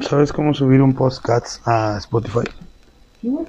¿Sabes cómo subir un podcast a Spotify?